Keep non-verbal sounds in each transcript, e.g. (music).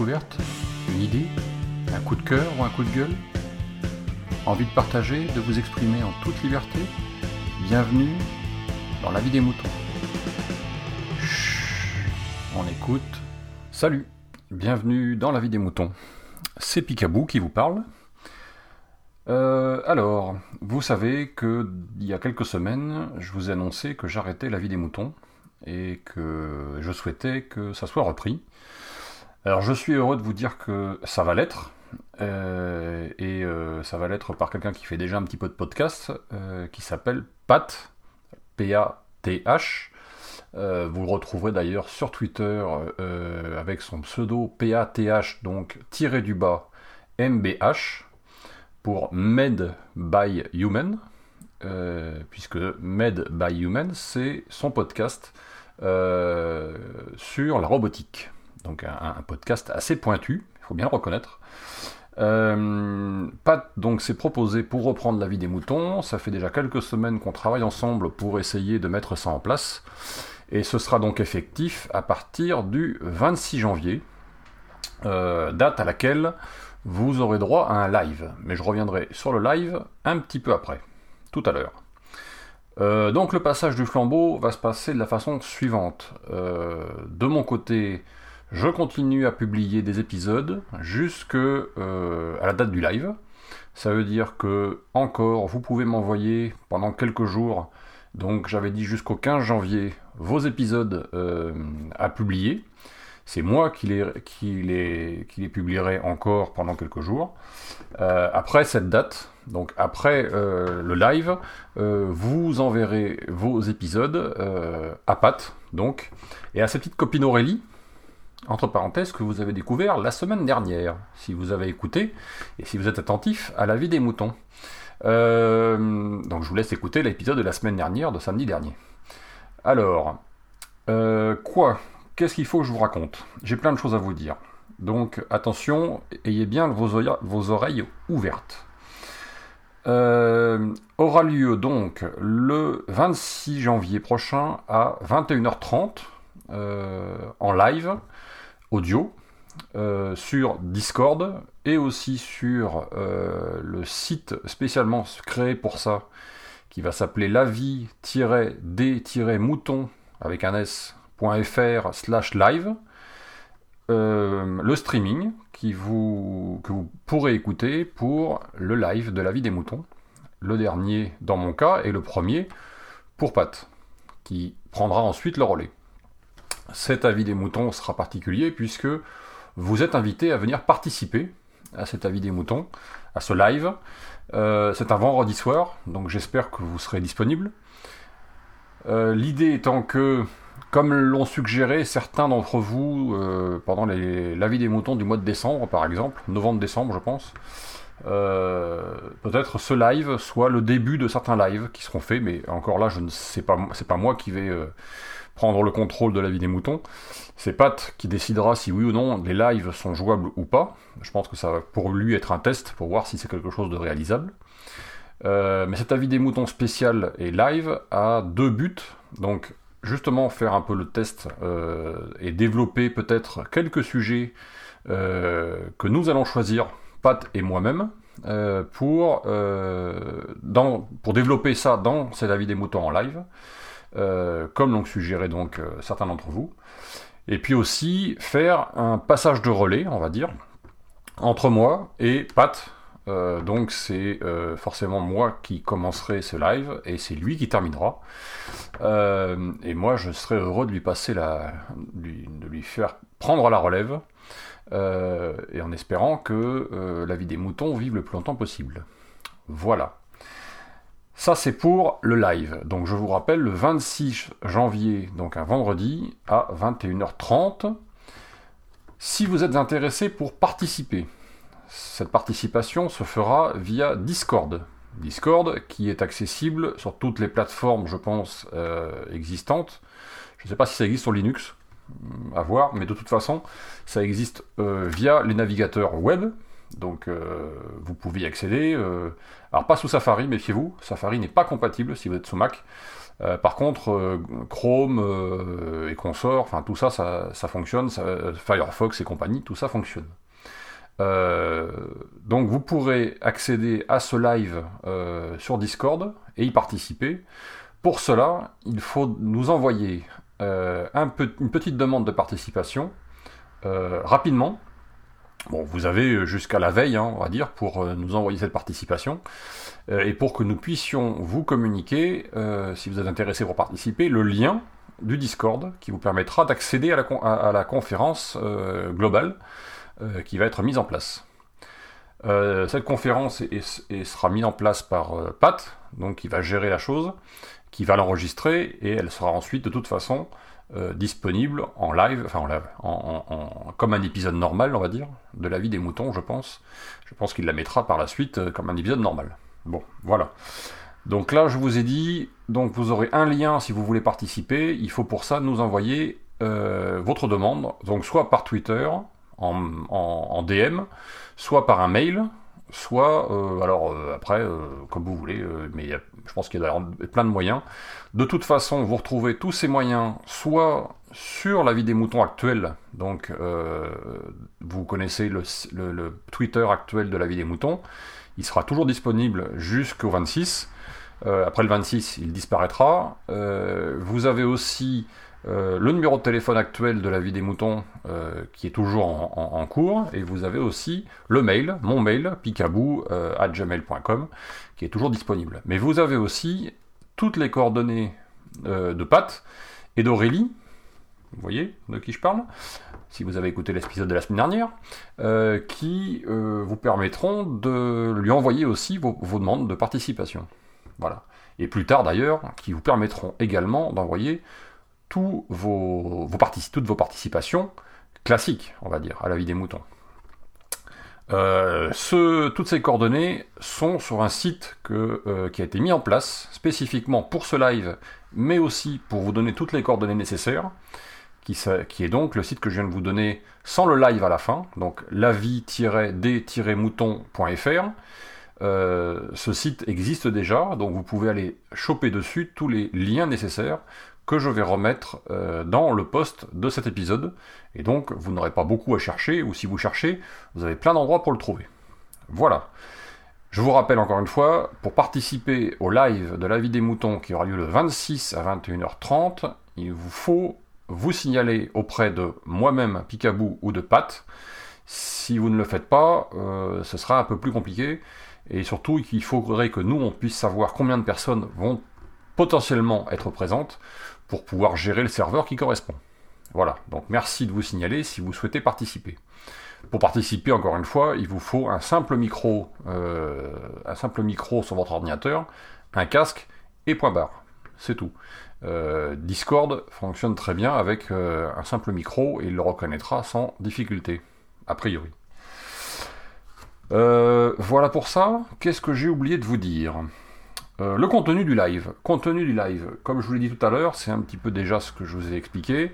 Une idée Un coup de cœur ou un coup de gueule Envie de partager, de vous exprimer en toute liberté Bienvenue dans la vie des moutons. On écoute. Salut, bienvenue dans la vie des moutons. C'est Picabou qui vous parle. Euh, alors, vous savez que il y a quelques semaines, je vous ai annoncé que j'arrêtais la vie des moutons et que je souhaitais que ça soit repris. Alors je suis heureux de vous dire que ça va l'être, euh, et euh, ça va l'être par quelqu'un qui fait déjà un petit peu de podcast, euh, qui s'appelle Pat, P-A-T-H. vous le retrouverez d'ailleurs sur Twitter avec son pseudo P-A-T-H, donc tiré du bas M-B-H, pour Med by Human, puisque Med by Human, c'est son podcast sur la robotique donc un, podcast assez pointu, il faut bien le reconnaître. Euh, Pat donc s'est proposé pour reprendre la vie des moutons. Ça fait déjà quelques semaines qu'on travaille ensemble pour essayer de mettre ça en place. Et ce sera donc effectif à partir du 26 janvier, euh, date à laquelle vous aurez droit à un live. Mais je reviendrai sur le live un petit peu après, tout à l'heure. Euh, donc le passage du flambeau va se passer de la façon suivante. de mon côté, je continue à publier des épisodes jusque euh, à la date du live. Ça veut dire que encore vous pouvez m'envoyer pendant quelques jours, donc j'avais dit jusqu'au 15 janvier, vos épisodes euh, à publier. C'est moi qui les, publierai encore pendant quelques jours. Euh, après cette date, donc après le live, vous enverrez vos épisodes à Pat, donc, et à sa petite copine Aurélie, entre parenthèses, que vous avez découvert la semaine dernière, si vous avez écouté et si vous êtes attentif à la vie des moutons. Euh, donc je vous laisse écouter l'épisode de la semaine dernière, de samedi dernier. Alors, euh, quoi? Qu'est-ce qu'il faut que je vous raconte? J'ai plein de choses à vous dire. Donc attention, ayez bien vos, oreilles, ouvertes. Euh, aura lieu donc le 26 janvier prochain à 21h30 en live audio euh, sur Discord et aussi sur euh, le site spécialement créé pour ça qui va s'appeler lavi-d-mouton avec un s.fr slash live. Euh, le streaming qui vous, que vous pourrez écouter pour le live de la vie des moutons. Le dernier dans mon cas et le premier pour Pat qui prendra ensuite le relais cet avis des moutons sera particulier puisque vous êtes invité à venir participer à cet avis des moutons, à ce live. Euh, c'est un vendredi soir, donc j'espère que vous serez disponible. Euh, l'idée étant que, comme l'ont suggéré certains d'entre vous euh, pendant l'avis des moutons du mois de décembre, par exemple, novembre-décembre, je pense, peut-être ce live soit le début de certains lives qui seront faits, mais encore là, je ne sais pas, c'est pas moi qui vais prendre le contrôle de la vie des moutons. C'est Pat qui décidera si oui ou non les lives sont jouables ou pas. Je pense que ça va pour lui être un test pour voir si c'est quelque chose de réalisable. Euh, mais cet avis des moutons spécial et live a deux buts. Donc justement faire un peu le test euh, et développer peut-être quelques sujets euh, que nous allons choisir, Pat et moi-même, pour, pour développer ça dans cet avis des moutons en live. Euh, comme l'ont suggéré donc euh, certains d'entre vous. Et puis aussi faire un passage de relais, on va dire, entre moi et Pat. Euh, donc c'est forcément moi qui commencerai ce live et c'est lui qui terminera. et moi je serai heureux de lui passer la, de lui faire prendre la relève. Et en espérant que la vie des moutons vive le plus longtemps possible. Voilà. Ça, c'est pour le live. Donc, je vous rappelle, le 26 janvier, donc un vendredi, à 21h30. Si vous êtes intéressé pour participer, cette participation se fera via Discord. Discord qui est accessible sur toutes les plateformes, je pense, euh, existantes. Je ne sais pas si ça existe sur Linux, à voir, mais de toute façon, ça existe euh, via les navigateurs web, donc euh, vous pouvez y accéder. Euh, alors pas sous Safari, méfiez-vous. Safari n'est pas compatible si vous êtes sous Mac. par contre, Chrome et consorts, enfin tout ça, ça, fonctionne, Firefox et compagnie, tout ça fonctionne. donc vous pourrez accéder à ce live sur Discord et y participer. Pour cela, il faut nous envoyer un une petite demande de participation rapidement. Bon, vous avez jusqu'à la veille, hein, on va dire, pour euh, nous envoyer cette participation. Euh, et pour que nous puissions vous communiquer, euh, si vous êtes intéressé pour participer, le lien du Discord qui vous permettra d'accéder à, la conférence globale qui va être mise en place. cette conférence sera mise en place par Pat, donc qui va gérer la chose, qui va l'enregistrer et elle sera ensuite de toute façon euh, disponible en live, enfin en comme un épisode normal, on va dire, de la vie des moutons, je pense. Je pense qu'il la mettra par la suite euh, comme un épisode normal. Bon, voilà. Donc là, je vous ai dit, donc vous aurez un lien si vous voulez participer. Il faut pour ça nous envoyer euh, votre demande, donc soit par Twitter en DM, soit par un mail, soit, alors après, comme vous voulez, mais je pense qu'il y a plein de moyens. De toute façon, vous retrouvez tous ces moyens soit sur la vie des moutons actuelle, donc euh, vous connaissez le, Twitter actuel de la vie des moutons, il sera toujours disponible jusqu'au 26. Euh, après le 26, il disparaîtra. Euh, vous avez aussi le numéro de téléphone actuel de la vie des moutons qui est toujours en, cours, et vous avez aussi le mail, mon mail, picabou gmail.com, qui est toujours disponible. Mais vous avez aussi toutes les coordonnées euh, de Pat et d'Aurélie, vous voyez de qui je parle, si vous avez écouté l'épisode de la semaine dernière, euh, qui euh, vous permettront de lui envoyer aussi vos, demandes de participation. Voilà. Et plus tard d'ailleurs, qui vous permettront également d'envoyer vos, vos toutes vos participations classiques, on va dire, à la vie des moutons. Euh, ce, toutes ces coordonnées sont sur un site que, euh, qui a été mis en place spécifiquement pour ce live, mais aussi pour vous donner toutes les coordonnées nécessaires, qui, qui est donc le site que je viens de vous donner sans le live à la fin, donc lavi-d-mouton.fr. Euh, ce site existe déjà, donc vous pouvez aller choper dessus tous les liens nécessaires que je vais remettre euh, dans le post de cet épisode. Et donc, vous n'aurez pas beaucoup à chercher, ou si vous cherchez, vous avez plein d'endroits pour le trouver. Voilà. Je vous rappelle encore une fois, pour participer au live de la vie des moutons qui aura lieu le 26 à 21h30, il vous faut vous signaler auprès de moi-même, Picabou ou de Pat. Si vous ne le faites pas, euh, ce sera un peu plus compliqué. Et surtout, il faudrait que nous, on puisse savoir combien de personnes vont potentiellement être présentes pour pouvoir gérer le serveur qui correspond. Voilà, donc merci de vous signaler si vous souhaitez participer. Pour participer, encore une fois, il vous faut un simple micro, euh, sur votre ordinateur, un casque et point barre. C'est tout. Euh, Discord fonctionne très bien avec euh, un simple micro et il le reconnaîtra sans difficulté, a priori. voilà pour ça. Qu'est-ce que j'ai oublié de vous dire? Euh, le contenu du live. Contenu du live. Comme je vous l'ai dit tout à l'heure, c'est un petit peu déjà ce que je vous ai expliqué.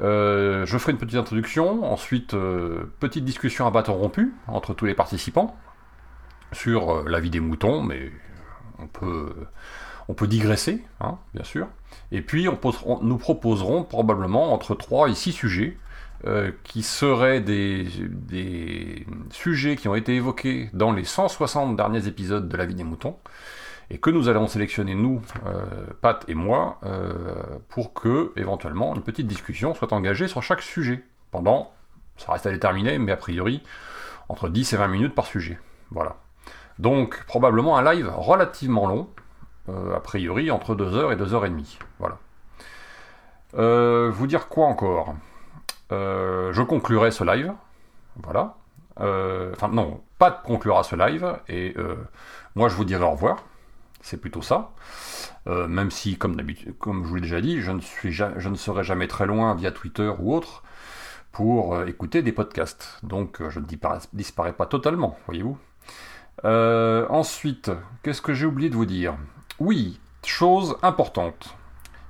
Euh, je ferai une petite introduction, ensuite euh, petite discussion à bâton rompu entre tous les participants sur la vie des moutons, mais on peut, on peut digresser, hein, bien sûr. Et puis nous proposerons probablement entre 3 et 6 sujets qui seraient des, des, sujets qui ont été évoqués dans les 160 derniers épisodes de La vie des moutons, et que nous allons sélectionner, nous, euh, Pat et moi, euh, pour que, éventuellement, une petite discussion soit engagée sur chaque sujet, pendant, ça reste à déterminer, mais a priori, entre 10 et 20 minutes par sujet. Voilà. Donc, probablement un live relativement long, euh, a priori, entre 2h et 2h30. Voilà. vous dire quoi encore? Je conclurai ce live. Voilà. Enfin, non, Pat conclura ce live, et moi je vous dirai au revoir c'est plutôt ça. Euh, même si, comme comme je vous l'ai déjà dit, je ne, suis je ne serai jamais très loin via Twitter ou autre pour euh, écouter des podcasts. Donc euh, je ne disparais pas totalement, voyez-vous. ensuite, qu'est-ce que j'ai oublié de vous dire? Oui, chose importante.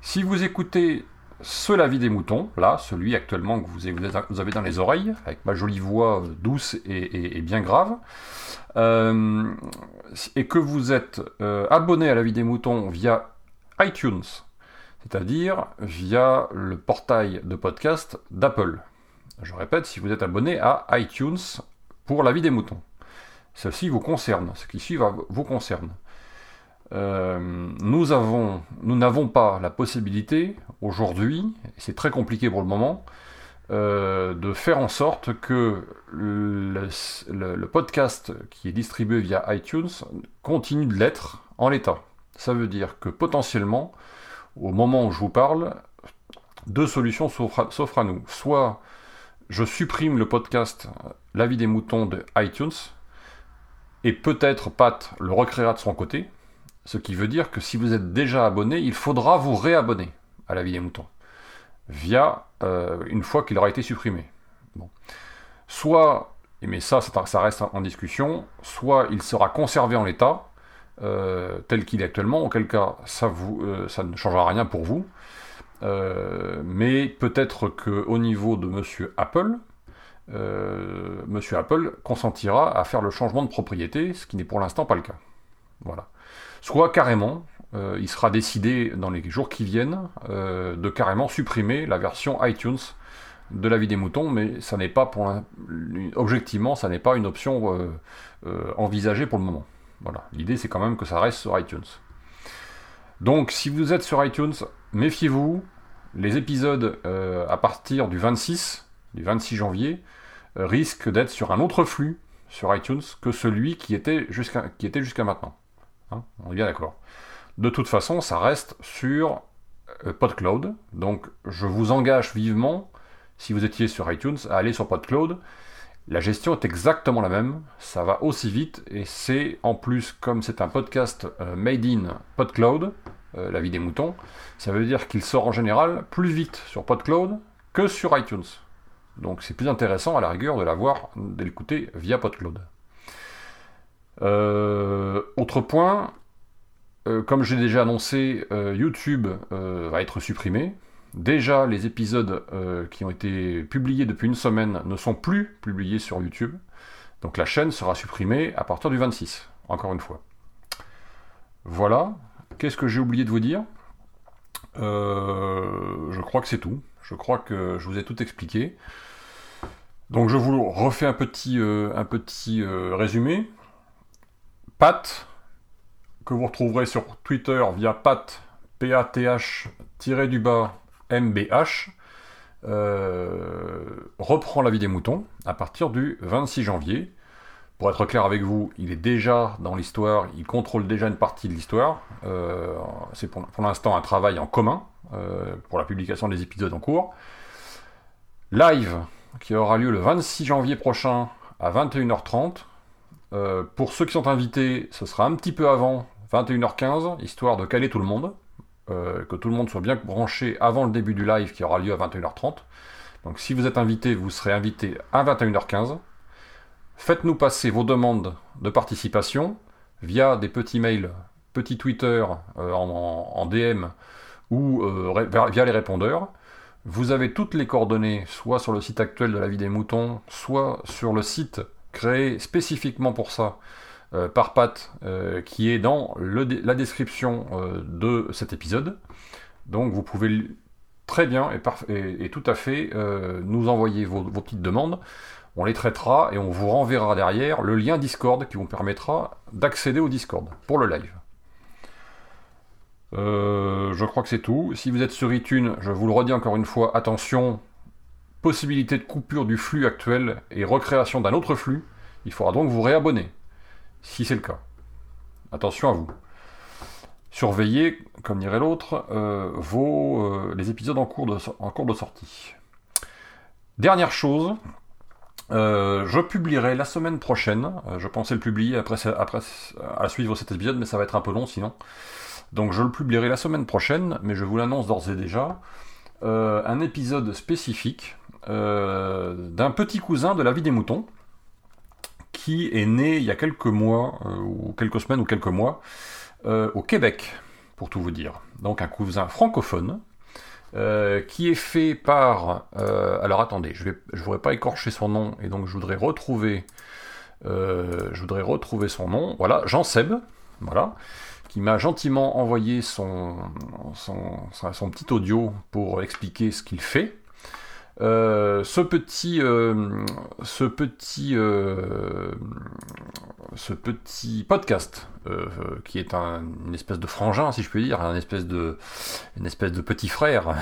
Si vous écoutez ce La vie des moutons, là, celui actuellement que vous avez dans les oreilles, avec ma jolie voix douce et, bien grave, euh, et que vous êtes euh, abonné à La vie des moutons via iTunes, c'est-à-dire via le portail de podcast d'Apple. Je répète, si vous êtes abonné à iTunes pour la vie des moutons. Ceci vous concerne, ce qui suit vous concerne. Euh, nous avons, nous n'avons pas la possibilité aujourd'hui, c'est très compliqué pour le moment, euh, de faire en sorte que le, podcast qui est distribué via iTunes continue de l'être en l'état. Ça veut dire que potentiellement, au moment où je vous parle, deux solutions s'offrent à nous. Soit je supprime le podcast La vie des moutons de iTunes, et peut-être Pat le recréera de son côté, ce qui veut dire que si vous êtes déjà abonné, il faudra vous réabonner à La vie des moutons, via euh, une fois qu'il aura été supprimé. Soit, mais ça, ça reste en discussion, soit il sera conservé en l'état, euh, tel qu'il est actuellement, auquel cas ça, euh, ne changera rien pour vous. mais peut-être qu'au niveau de Monsieur Apple, Monsieur Apple consentira à faire le changement de propriété, ce qui n'est pour l'instant pas le cas. Voilà. Soit carrément, il sera décidé dans les jours qui viennent de carrément supprimer la version iTunes de la vie des moutons, mais ça n'est pas pour objectivement, ça n'est pas une option euh, euh, envisagée pour le moment. Voilà. L'idée c'est quand même que ça reste sur iTunes. Donc si vous êtes sur iTunes, méfiez-vous. Les épisodes euh, à partir du 26, du 26 janvier, risquent d'être sur un autre flux sur iTunes que celui qui était jusqu'à maintenant. Hein, on est bien d'accord. De toute façon, ça reste sur PodCloud. Donc je vous engage vivement si vous étiez sur iTunes, à aller sur PodCloud. La gestion est exactement la même, ça va aussi vite, et c'est en plus, comme c'est un podcast euh, made in PodCloud, euh, la vie des moutons, ça veut dire qu'il sort en général plus vite sur PodCloud que sur iTunes. Donc c'est plus intéressant à la rigueur de l'avoir, de l'écouter via PodCloud. Euh, autre point, comme j'ai déjà annoncé, YouTube va être supprimé. Déjà, les épisodes euh, qui ont été publiés depuis une semaine ne sont plus publiés sur YouTube. Donc la chaîne sera supprimée à partir du 26, encore une fois. Voilà. Qu'est-ce que j'ai oublié de vous dire? Euh, Je crois que c'est tout. Je crois que je vous ai tout expliqué. Donc je vous refais un petit, euh, un petit résumé. Pat, que vous retrouverez sur Twitter via pat, P-A-T-H-du-bas MBH euh, reprend la vie des moutons à partir du 26 janvier. Pour être clair avec vous, il est déjà dans l'histoire, il contrôle déjà une partie de l'histoire. Euh, c'est pour, l'instant un travail en commun euh, pour la publication des épisodes en cours. Live qui aura lieu le 26 janvier prochain à 21h30. Pour ceux qui sont invités, ce sera un petit peu avant, 21h15, histoire de caler tout le monde. Euh, que tout le monde soit bien branché avant le début du live qui aura lieu à 21h30. Donc si vous êtes invité, vous serez invité à 21h15. Faites-nous passer vos demandes de participation via des petits mails, petits Twitter euh, en, DM ou euh, via les répondeurs. Vous avez toutes les coordonnées, soit sur le site actuel de la vie des moutons, soit sur le site créé spécifiquement pour ça, euh, par Pat euh, qui est dans la description euh, de cet épisode. Donc vous pouvez très bien et, tout à fait nous envoyer vos, petites demandes. On les traitera et on vous renverra derrière le lien Discord qui vous permettra d'accéder au Discord pour le live. je crois que c'est tout. Si vous êtes sur iTunes, je vous le redis encore une fois, attention, possibilité de coupure du flux actuel et recréation d'un autre flux. Il faudra donc vous réabonner si c'est le cas. Attention à vous. Surveillez, comme dirait l'autre, euh, vos, euh, les épisodes en cours, de, en cours de sortie. Dernière chose, euh, je publierai la semaine prochaine, je pensais le publier après, après à suivre cet épisode, mais ça va être un peu long sinon. Donc je le publierai la semaine prochaine, mais je vous l'annonce d'ores et déjà, un épisode spécifique d'un petit cousin de la vie des moutons, qui est né il y a quelques mois, euh, ou quelques semaines ou quelques mois, euh, au Québec, pour tout vous dire. Donc un cousin francophone, euh, qui est fait par... alors attendez, je ne voudrais pas écorcher son nom, et donc je voudrais retrouver... je voudrais retrouver son nom. Voilà, Jean Seb, voilà, qui m'a gentiment envoyé son, petit audio pour expliquer ce qu'il fait. Euh, ce petit, euh, ce petit, euh, ce petit podcast qui est un, une espèce de frangin, si je puis dire, une espèce de, une espèce de petit frère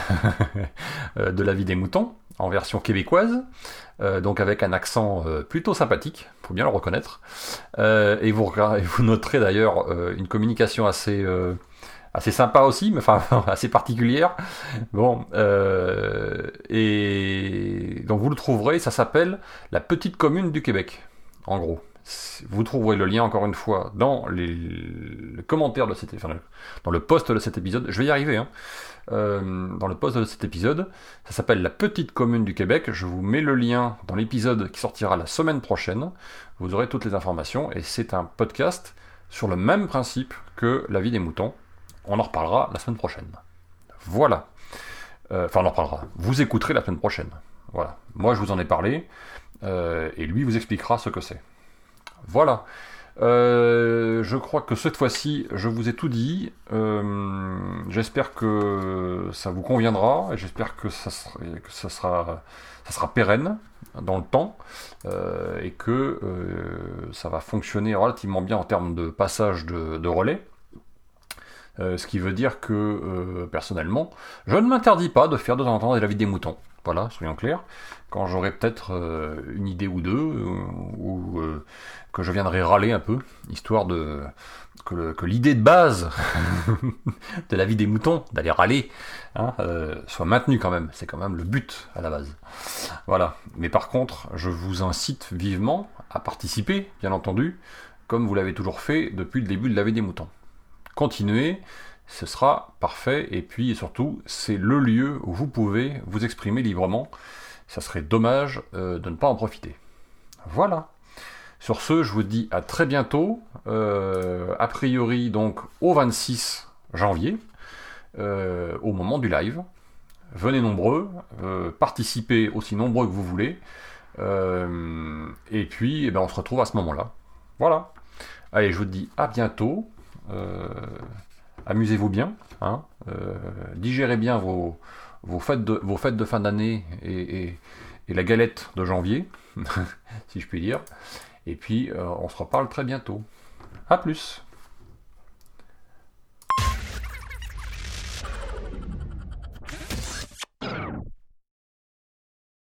(laughs) de la vie des moutons en version québécoise, donc avec un accent plutôt sympathique, faut bien le reconnaître. et vous noterez d'ailleurs une communication assez assez sympa aussi, mais enfin (laughs) assez particulière. Bon, euh, et donc vous le trouverez, ça s'appelle La Petite Commune du Québec, en gros. Vous trouverez le lien encore une fois dans les, commentaires de cet enfin, dans le post de cet épisode. Je vais y arriver. Hein. Euh, dans le post de cet épisode, ça s'appelle La Petite Commune du Québec. Je vous mets le lien dans l'épisode qui sortira la semaine prochaine. Vous aurez toutes les informations et c'est un podcast sur le même principe que La vie des moutons on en reparlera la semaine prochaine. Voilà. Euh, enfin, on en reparlera. Vous écouterez la semaine prochaine. Voilà. Moi, je vous en ai parlé. Euh, et lui vous expliquera ce que c'est. Voilà. Euh, je crois que cette fois-ci, je vous ai tout dit. j'espère que ça vous conviendra et j'espère que ça sera, pérenne dans le temps et que ça va fonctionner relativement bien en termes de passage de relais. Euh, ce qui veut dire que, euh, personnellement, je ne m'interdis pas de faire de temps en temps la vie des moutons. Voilà, soyons clairs. Quand j'aurai peut-être euh, une idée ou deux, ou que je viendrai râler un peu, histoire de que l'idée de base (laughs) de la vie des moutons, d'aller râler, hein, soit maintenue quand même. C'est quand même le but à la base. Voilà. Mais par contre, je vous incite vivement à participer, bien entendu, comme vous l'avez toujours fait depuis le début de la vie des moutons continuez, ce sera parfait. Et puis surtout, c'est le lieu où vous pouvez vous exprimer librement. Ça serait dommage euh, de ne pas en profiter. Voilà. Sur ce, je vous dis à très bientôt. Euh, a priori, donc au 26 janvier, euh, au moment du live. Venez nombreux, participez aussi nombreux que vous voulez. et puis, eh ben, on se retrouve à ce moment-là. Voilà. Allez, je vous dis à bientôt. Euh, amusez-vous bien, hein, euh, digérez bien vos, fêtes, de, fin d'année et, la galette de janvier, (laughs) si je puis dire. Et puis, euh, on se reparle très bientôt. A plus